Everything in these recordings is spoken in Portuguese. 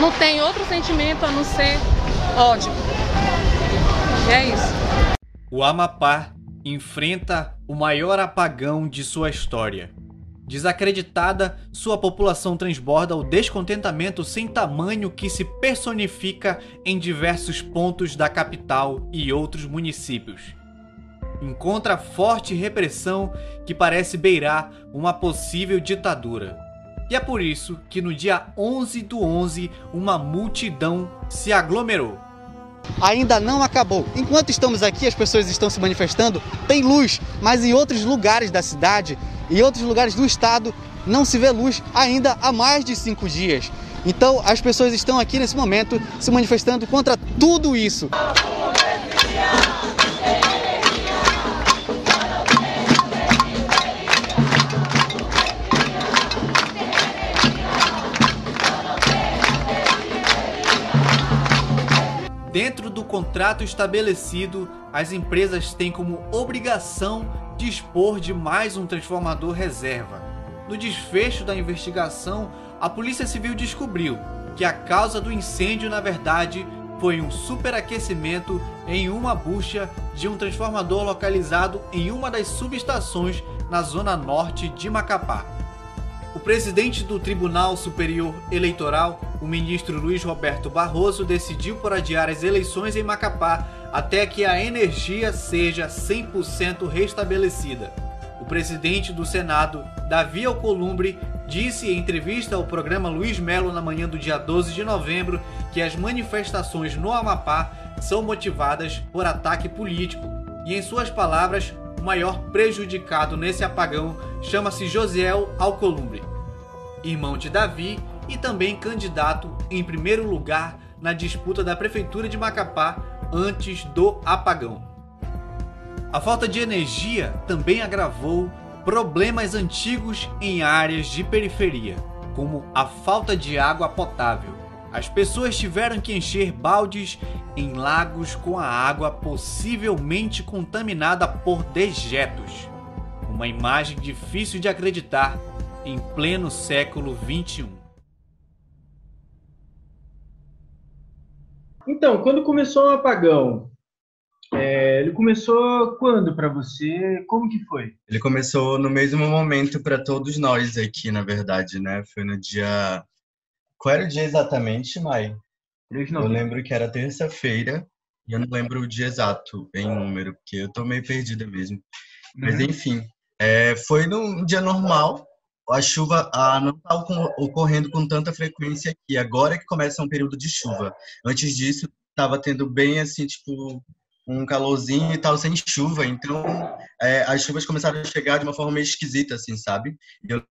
não tem outro sentimento a não ser ódio. E é isso. O Amapá enfrenta o maior apagão de sua história. Desacreditada, sua população transborda o descontentamento sem tamanho que se personifica em diversos pontos da capital e outros municípios. Encontra forte repressão que parece beirar uma possível ditadura. E é por isso que no dia 11 do 11 uma multidão se aglomerou ainda não acabou. Enquanto estamos aqui, as pessoas estão se manifestando, tem luz, mas em outros lugares da cidade e outros lugares do estado não se vê luz ainda há mais de cinco dias. Então as pessoas estão aqui nesse momento se manifestando contra tudo isso. Dentro do contrato estabelecido, as empresas têm como obrigação dispor de mais um transformador reserva. No desfecho da investigação, a Polícia Civil descobriu que a causa do incêndio, na verdade, foi um superaquecimento em uma bucha de um transformador localizado em uma das subestações na zona norte de Macapá. O presidente do Tribunal Superior Eleitoral, o ministro Luiz Roberto Barroso, decidiu por adiar as eleições em Macapá até que a energia seja 100% restabelecida. O presidente do Senado, Davi Alcolumbre, disse em entrevista ao programa Luiz Melo na manhã do dia 12 de novembro que as manifestações no Amapá são motivadas por ataque político. E em suas palavras, o maior prejudicado nesse apagão chama-se Josiel Alcolumbre, irmão de Davi e também candidato em primeiro lugar na disputa da prefeitura de Macapá antes do apagão. A falta de energia também agravou problemas antigos em áreas de periferia, como a falta de água potável. As pessoas tiveram que encher baldes em lagos com a água possivelmente contaminada por dejetos. Uma imagem difícil de acreditar em pleno século 21. Então, quando começou o apagão, é, ele começou quando para você? Como que foi? Ele começou no mesmo momento para todos nós aqui, na verdade, né? Foi no dia qual era o dia exatamente, Mai? Eu lembro que era terça-feira e eu não lembro o dia exato em número, porque eu tô meio perdida mesmo. Uhum. Mas enfim, é, foi num dia normal. A chuva a, não está ocorrendo com tanta frequência aqui. Agora que começa um período de chuva. Antes disso, estava tendo bem assim, tipo, um calorzinho e tal, sem chuva. Então, é, as chuvas começaram a chegar de uma forma meio esquisita, assim, sabe? E eu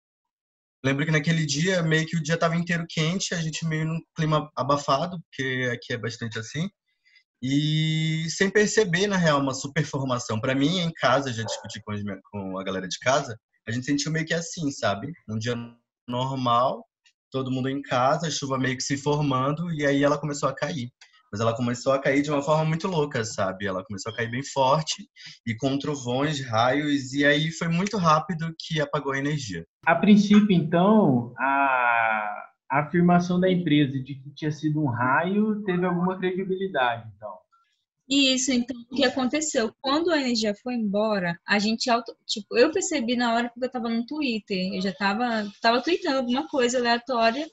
Lembro que naquele dia, meio que o dia estava inteiro quente, a gente meio num clima abafado, porque aqui é bastante assim, e sem perceber, na real, uma super formação. Para mim, em casa, já discuti com, com a galera de casa, a gente sentiu meio que assim, sabe? Um dia normal, todo mundo em casa, a chuva meio que se formando, e aí ela começou a cair mas ela começou a cair de uma forma muito louca, sabe? Ela começou a cair bem forte e com trovões, raios, e aí foi muito rápido que apagou a energia. A princípio, então, a, a afirmação da empresa de que tinha sido um raio teve alguma credibilidade, então. Isso, então, o que aconteceu? Quando a energia foi embora, a gente, auto, tipo, eu percebi na hora que eu estava no Twitter, eu já estava tava tweetando alguma coisa aleatória,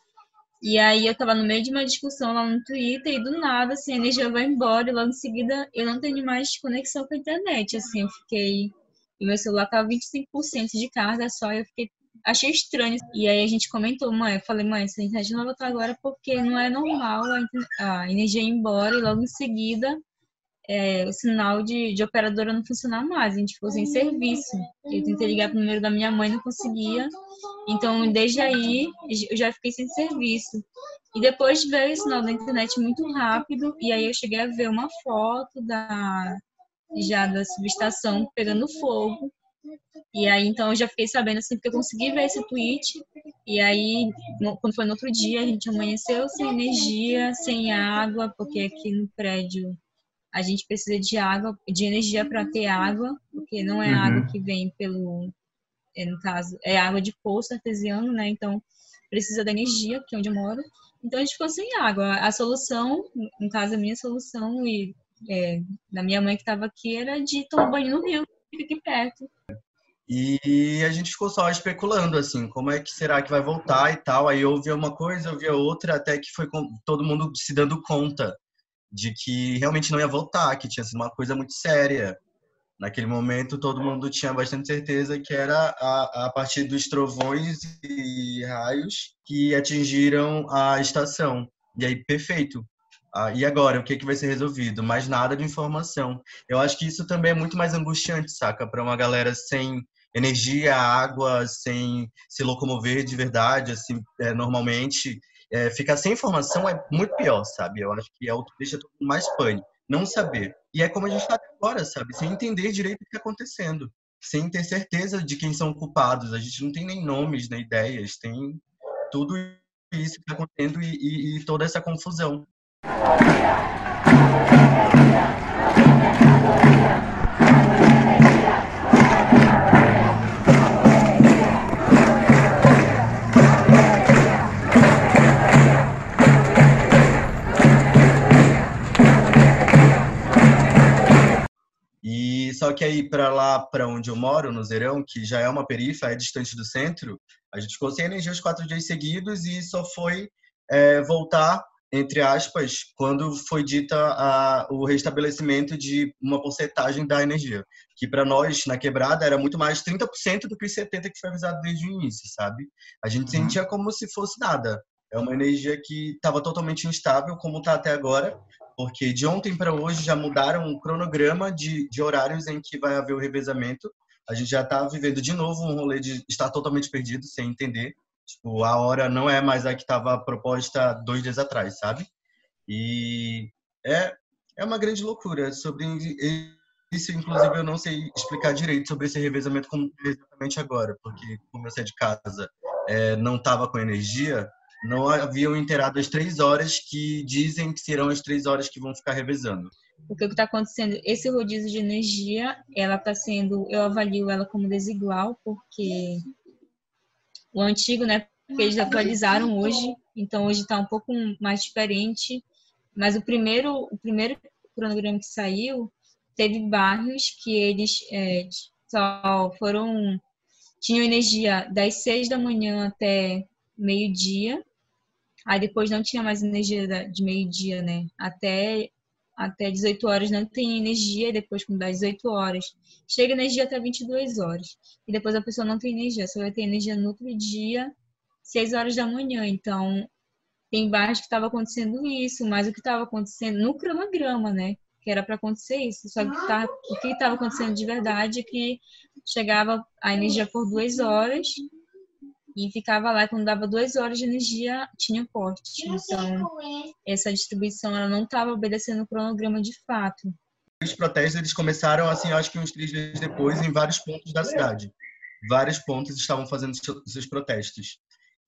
e aí eu tava no meio de uma discussão lá no Twitter e do nada, assim, a energia vai embora e logo em seguida eu não tenho mais conexão com a internet, assim, eu fiquei... E meu celular tava 25% de carga só e eu fiquei... Achei estranho. E aí a gente comentou, mãe, eu falei, mãe, essa internet não vai voltar agora porque não é normal a, a energia ir embora e logo em seguida é, o sinal de, de operadora não funcionar mais, a gente ficou sem serviço. Eu tentei ligar para o número da minha mãe, não conseguia. Então, desde aí, eu já fiquei sem serviço. E depois veio o sinal da internet muito rápido, e aí eu cheguei a ver uma foto da já da subestação pegando fogo. E aí, então, eu já fiquei sabendo, assim, porque eu consegui ver esse tweet. E aí, no, quando foi no outro dia, a gente amanheceu sem energia, sem água, porque aqui no prédio a gente precisa de água, de energia para ter água, porque não é uhum. água que vem pelo é, no caso, é água de poço artesiano, né? Então, precisa da energia, que é onde eu moro. Então, a gente ficou sem água. A solução, no caso, a minha solução e é, da minha mãe que estava aqui era de tomar banho no rio, que fica aqui perto. E a gente ficou só especulando, assim, como é que será que vai voltar e tal. Aí eu via uma coisa, eu via outra, até que foi todo mundo se dando conta de que realmente não ia voltar, que tinha sido uma coisa muito séria. Naquele momento, todo mundo tinha bastante certeza que era a, a partir dos trovões e raios que atingiram a estação. E aí, perfeito. Ah, e agora, o que, que vai ser resolvido? Mais nada de informação. Eu acho que isso também é muito mais angustiante, saca? Para uma galera sem energia, água, sem se locomover de verdade, assim, é, normalmente. É, ficar sem informação é muito pior, sabe? Eu acho que é o que deixa todo mundo mais pânico não saber. E é como a gente está agora, sabe? Sem entender direito o que está acontecendo. Sem ter certeza de quem são culpados. A gente não tem nem nomes, nem ideias. Tem tudo isso que está acontecendo e, e, e toda essa confusão. Só que aí para lá, para onde eu moro, no Zerão, que já é uma perifa, é distante do centro, a gente ficou sem energia os quatro dias seguidos e só foi é, voltar, entre aspas, quando foi dita a, o restabelecimento de uma porcentagem da energia, que para nós, na quebrada, era muito mais 30% do que os 70% que foi avisado desde o início, sabe? A gente uhum. sentia como se fosse nada. É uma energia que estava totalmente instável, como está até agora, porque de ontem para hoje já mudaram o cronograma de, de horários em que vai haver o revezamento. A gente já está vivendo de novo um rolê de estar totalmente perdido, sem entender. Tipo, a hora não é mais a que estava proposta dois dias atrás, sabe? E é, é uma grande loucura. Sobre isso, inclusive, eu não sei explicar direito sobre esse revezamento como exatamente agora, porque como eu saí de casa, é, não estava com energia, não haviam inteirado as três horas que dizem que serão as três horas que vão ficar revezando. O que está acontecendo, esse rodízio de energia, ela está sendo, eu avalio ela como desigual, porque o antigo, né, porque eles atualizaram hoje, então hoje está um pouco mais diferente, mas o primeiro, o primeiro cronograma que saiu, teve bairros que eles é, só foram, tinham energia das seis da manhã até meio-dia, Aí depois não tinha mais energia de meio-dia, né? Até, até 18 horas não tem energia, e depois quando dá 18 horas, chega energia até 22 horas. E depois a pessoa não tem energia, só vai ter energia no outro dia, 6 horas da manhã. Então, tem bairros que estava acontecendo isso, mas o que estava acontecendo no cronograma, né? Que era para acontecer isso. Só que tá, o que estava acontecendo de verdade é que chegava a energia por duas horas e ficava lá quando dava duas horas de energia tinha corte. Então essa distribuição ela não estava obedecendo o cronograma de fato. Os protestos eles começaram assim acho que uns três dias depois em vários pontos da cidade. Vários pontos estavam fazendo seus protestos.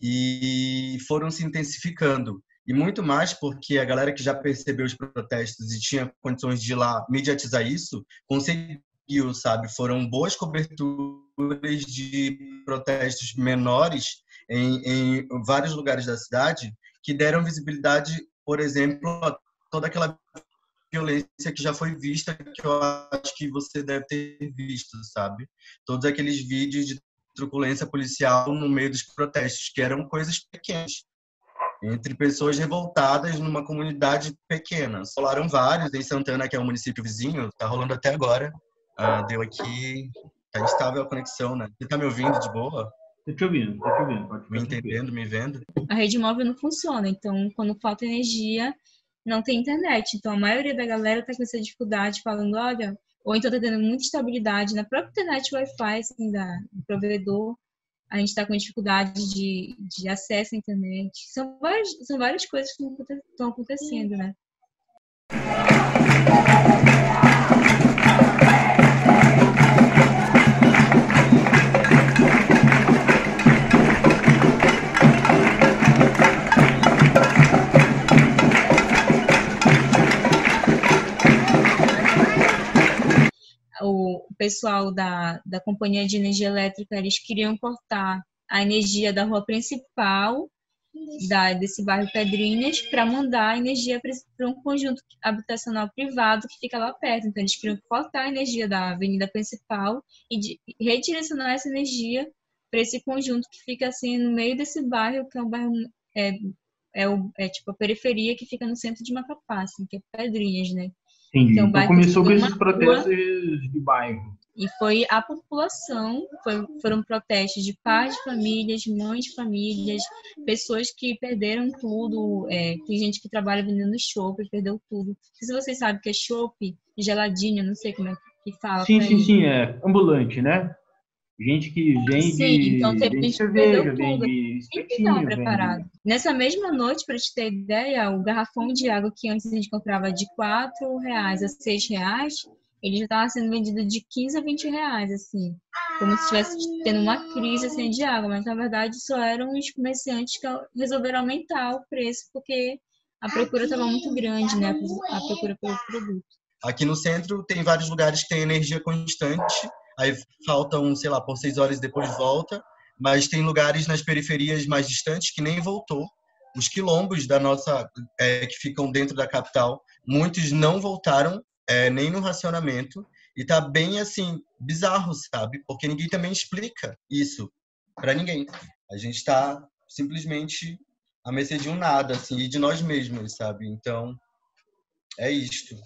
E foram se intensificando. E muito mais porque a galera que já percebeu os protestos e tinha condições de ir lá mediatizar isso conseguiu sabe foram boas coberturas de protestos menores em, em vários lugares da cidade que deram visibilidade, por exemplo, a toda aquela violência que já foi vista, que eu acho que você deve ter visto, sabe? Todos aqueles vídeos de truculência policial no meio dos protestos, que eram coisas pequenas, entre pessoas revoltadas numa comunidade pequena. Rolaram vários em Santana, que é um município vizinho, tá rolando até agora. Uh, deu aqui Tá instável a conexão, né? Você tá me ouvindo de boa? Tô te ouvindo, tô te ouvindo. Pode me entendendo, me vendo? A rede móvel não funciona, então quando falta energia, não tem internet. Então a maioria da galera tá com essa dificuldade, falando, olha, ou então tá tendo muita estabilidade na própria internet Wi-Fi, assim, da, do provedor. A gente está com dificuldade de, de acesso à internet. São várias, são várias coisas que estão acontecendo, né? Pessoal da, da companhia de energia elétrica eles queriam cortar a energia da rua principal da, desse bairro Pedrinhas para mandar energia para um conjunto habitacional privado que fica lá perto. Então, eles queriam cortar a energia da avenida principal e de, redirecionar essa energia para esse conjunto que fica assim no meio desse bairro, que é um bairro é, é, o, é tipo a periferia que fica no centro de Macapá, assim, que é Pedrinhas, né? Entendi. Então, começou com esses protestos rua, de bairro. E foi a população, foi, foram protestos de pais de famílias, mães de famílias, pessoas que perderam tudo. É, tem gente que trabalha vendendo chopp, perdeu tudo. Se vocês sabem que é chopp, geladinho, não sei como é que fala. Sim, sim, sim, é ambulante, né? Gente que vende, Sim, então gente cerveja, vende espetinho, preparado. Vende... Nessa mesma noite, para te ter ideia, o garrafão de água que antes a gente comprava de R$ reais a R$ reais, ele já estava sendo vendido de 15 a 20 reais, assim. Como se estivesse tendo uma crise assim, de água. Mas, na verdade, só eram os comerciantes que resolveram aumentar o preço, porque a procura estava muito grande, né? A procura pelo produto. Aqui no centro tem vários lugares que tem energia constante aí faltam, sei lá, por seis horas depois volta. Mas tem lugares nas periferias mais distantes que nem voltou. Os quilombos da nossa, é, que ficam dentro da capital, muitos não voltaram é, nem no racionamento. E tá bem assim, bizarro, sabe? Porque ninguém também explica isso para ninguém. A gente tá simplesmente à mercê de um nada, assim, e de nós mesmos, sabe? Então, é isto.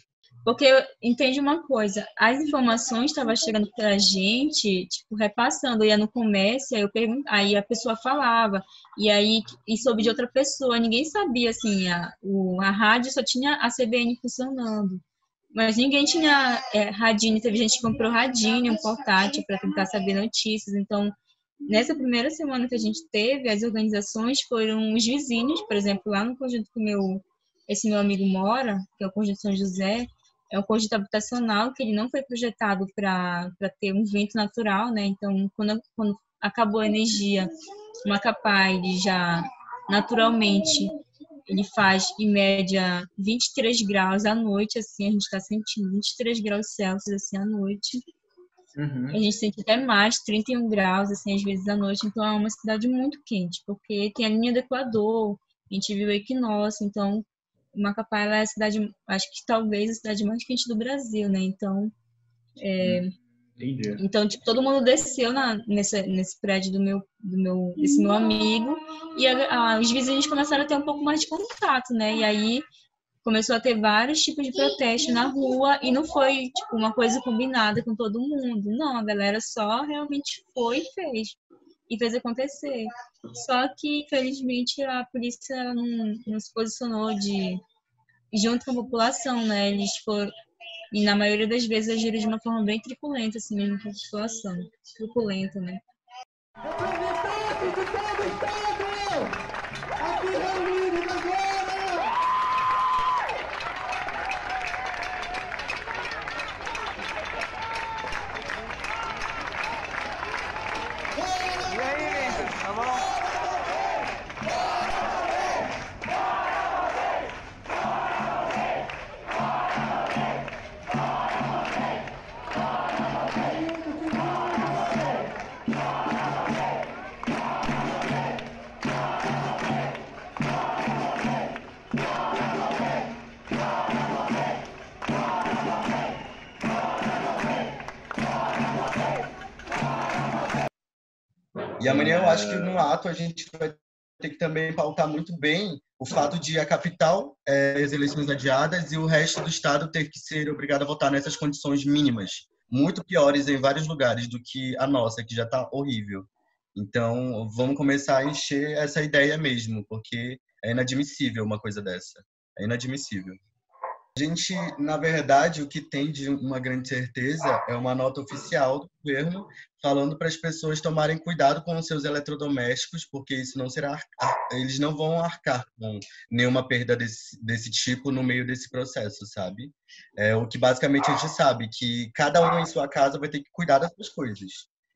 Porque entende uma coisa, as informações estavam chegando para a gente, tipo, repassando, eu ia no comércio, aí, eu pergunt... aí a pessoa falava, e aí e soube de outra pessoa, ninguém sabia, assim, a, o, a rádio só tinha a CBN funcionando. Mas ninguém tinha é, radinho, teve gente que comprou radinho, um portátil, para tentar saber notícias. Então, nessa primeira semana que a gente teve, as organizações foram os vizinhos, por exemplo, lá no conjunto que meu, esse meu amigo mora, que é o Conjunto São José, é um conjunto habitacional que ele não foi projetado para ter um vento natural, né? Então, quando, quando acabou a energia, uma capaz ele já naturalmente ele faz em média 23 graus à noite, assim, a gente está sentindo 23 graus Celsius assim à noite. Uhum. A gente sente até mais, 31 graus, assim, às vezes à noite. Então é uma cidade muito quente, porque tem a linha do Equador, a gente vive o equinócio, então Macapá é a cidade, acho que talvez a cidade mais quente do Brasil, né? Então, é, então tipo, todo mundo desceu na, nesse, nesse prédio do meu, do meu, desse meu amigo e a, a, os vizinhos começaram a ter um pouco mais de contato, né? E aí começou a ter vários tipos de protesto na rua e não foi tipo uma coisa combinada com todo mundo, não, a galera só realmente foi e fez e fez acontecer. Só que, infelizmente, a polícia não, não se posicionou de junto com a população, né? Eles foram e na maioria das vezes agiram de uma forma bem truculenta, assim mesmo com a população. Truculenta, né? Aqui E amanhã eu acho que no ato a gente vai ter que também pautar muito bem o fato de a capital é, as eleições adiadas e o resto do estado ter que ser obrigado a votar nessas condições mínimas, muito piores em vários lugares do que a nossa, que já está horrível. Então, vamos começar a encher essa ideia mesmo, porque é inadmissível uma coisa dessa. É inadmissível. A gente, na verdade, o que tem de uma grande certeza é uma nota oficial do governo falando para as pessoas tomarem cuidado com os seus eletrodomésticos, porque isso não será eles não vão arcar com nenhuma perda desse, desse tipo no meio desse processo, sabe? É o que basicamente a gente sabe que cada um em sua casa vai ter que cuidar das suas coisas.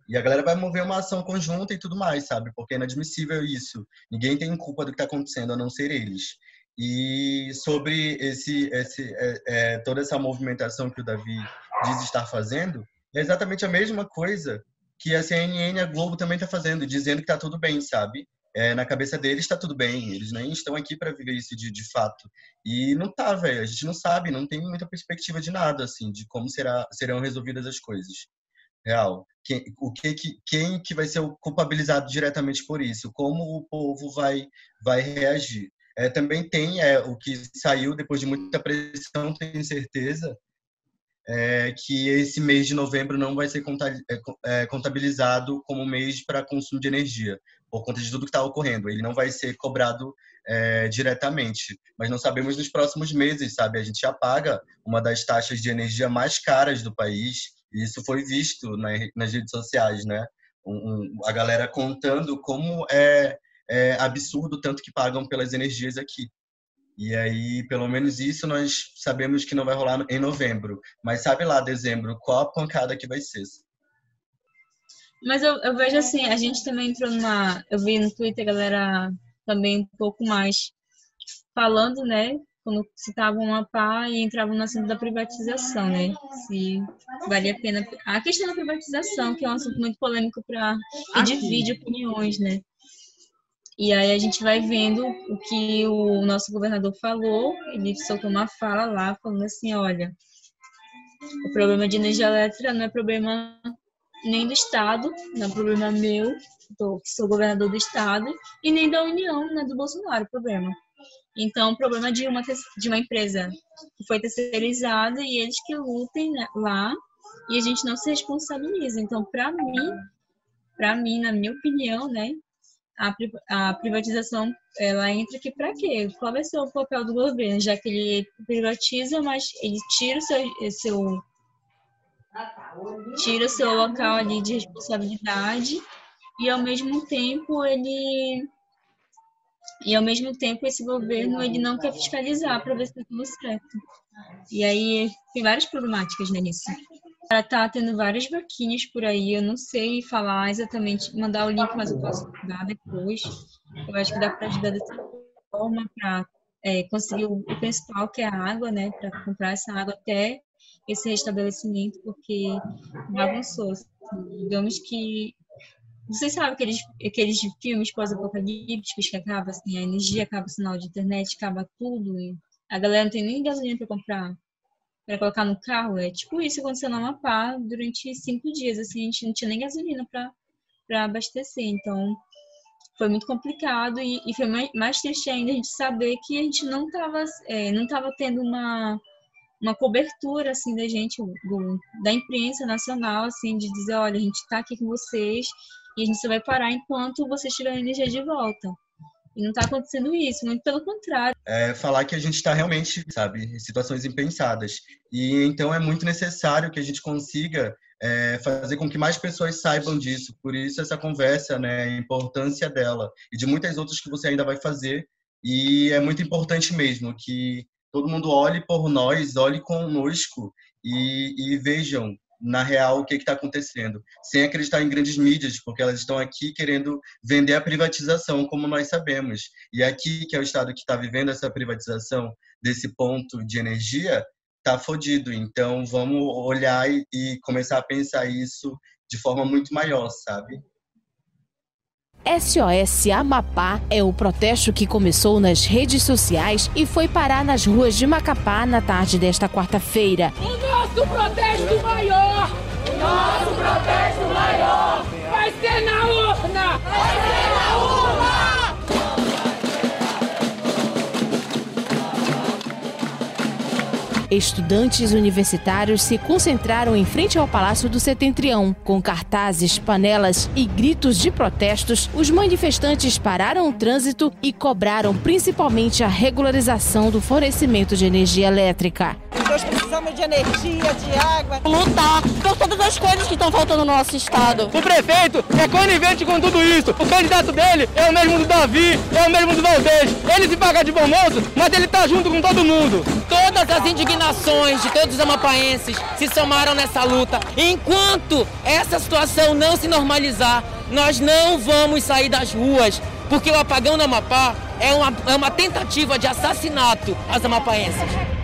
E a galera vai mover uma ação conjunta e tudo mais, sabe? Porque é inadmissível isso. Ninguém tem culpa do que está acontecendo a não ser eles. E sobre esse, esse é, é, toda essa movimentação que o Davi diz estar fazendo, é exatamente a mesma coisa que a CNN e a Globo também está fazendo, dizendo que está tudo bem, sabe? É, na cabeça deles está tudo bem, eles nem estão aqui para viver isso de, de fato. E não tá, velho, a gente não sabe, não tem muita perspectiva de nada, assim, de como será, serão resolvidas as coisas. Real. Quem, o que, que, quem que vai ser culpabilizado diretamente por isso? Como o povo vai, vai reagir? É, também tem é, o que saiu depois de muita pressão, tenho certeza, é, que esse mês de novembro não vai ser é, é, contabilizado como mês para consumo de energia, por conta de tudo que está ocorrendo. Ele não vai ser cobrado é, diretamente, mas não sabemos nos próximos meses, sabe? A gente já paga uma das taxas de energia mais caras do país, e isso foi visto na, nas redes sociais, né? Um, um, a galera contando como é, é absurdo tanto que pagam pelas energias aqui. E aí, pelo menos isso nós sabemos que não vai rolar em novembro. Mas sabe lá, dezembro, qual a pancada que vai ser? Mas eu, eu vejo assim, a gente também entrou numa. Eu vi no Twitter a galera também um pouco mais falando, né? Quando citavam uma pá e entravam no assunto da privatização, né? Se valia a pena. A questão da privatização, que é um assunto muito polêmico para e divide opiniões, né? E aí a gente vai vendo o que o nosso governador falou. Ele soltou uma fala lá falando assim, olha, o problema de energia elétrica não é problema nem do Estado, não é problema meu, que sou governador do Estado, e nem da União, não é do Bolsonaro o problema. Então, o problema de uma, de uma empresa que foi terceirizada e eles que lutem né, lá e a gente não se responsabiliza. Então, para mim, para mim, na minha opinião, né, a, a privatização ela entra aqui para quê? Qual vai ser o papel do governo? Já que ele privatiza, mas ele tira o seu, seu tira o seu local ali de responsabilidade e ao mesmo tempo ele e ao mesmo tempo esse governo ele não quer fiscalizar para ver se está tudo certo. E aí tem várias problemáticas né, nisso. Ela tá tendo várias vaquinhas por aí, eu não sei falar exatamente, mandar o link, mas eu posso dar depois. Eu acho que dá para ajudar dessa forma para é, conseguir o, principal, que é a água, né? Para comprar essa água até esse restabelecimento, porque avançou. Assim, digamos que. Vocês sabem aqueles, aqueles filmes pós-apocalípticos que acaba assim, a energia, acaba o sinal de internet, acaba tudo, a galera não tem nem gasolina para comprar para colocar no carro. É tipo isso aconteceu no Amapá durante cinco dias. Assim, a gente não tinha nem gasolina para abastecer. Então, foi muito complicado e, e, foi mais, mais triste ainda a gente saber que a gente não estava é, não tava tendo uma, uma cobertura assim da gente do, da imprensa nacional assim de dizer olha a gente está aqui com vocês e a gente só vai parar enquanto vocês tiverem energia de volta e não está acontecendo isso, muito pelo contrário. É falar que a gente está realmente, sabe, em situações impensadas. E então é muito necessário que a gente consiga é, fazer com que mais pessoas saibam disso. Por isso essa conversa, né, a importância dela e de muitas outras que você ainda vai fazer. E é muito importante mesmo que todo mundo olhe por nós, olhe conosco e, e vejam na real o que está acontecendo, sem acreditar em grandes mídias, porque elas estão aqui querendo vender a privatização, como nós sabemos. E aqui, que é o estado que está vivendo essa privatização desse ponto de energia, está fodido. Então, vamos olhar e, começar a pensar isso de forma muito maior, sabe? SOS Amapá é o protesto que começou nas redes sociais e foi parar nas ruas de Macapá na tarde desta quarta-feira. O nosso protesto maior! O nosso protesto maior! Vai ser na urna! Vai ser Estudantes universitários se concentraram em frente ao Palácio do Setentrião. Com cartazes, panelas e gritos de protestos, os manifestantes pararam o trânsito e cobraram principalmente a regularização do fornecimento de energia elétrica. Precisamos de energia, de água. Lutar por todas as coisas que estão faltando no nosso estado. O prefeito é conivente com tudo isso. O candidato dele é o mesmo do Davi, é o mesmo do Valdez. Ele se paga de bom moço, mas ele tá junto com todo mundo. Todas as indignações de todos os amapaenses se somaram nessa luta. Enquanto essa situação não se normalizar, nós não vamos sair das ruas, porque o apagão no Amapá é uma, é uma tentativa de assassinato às amapaenses.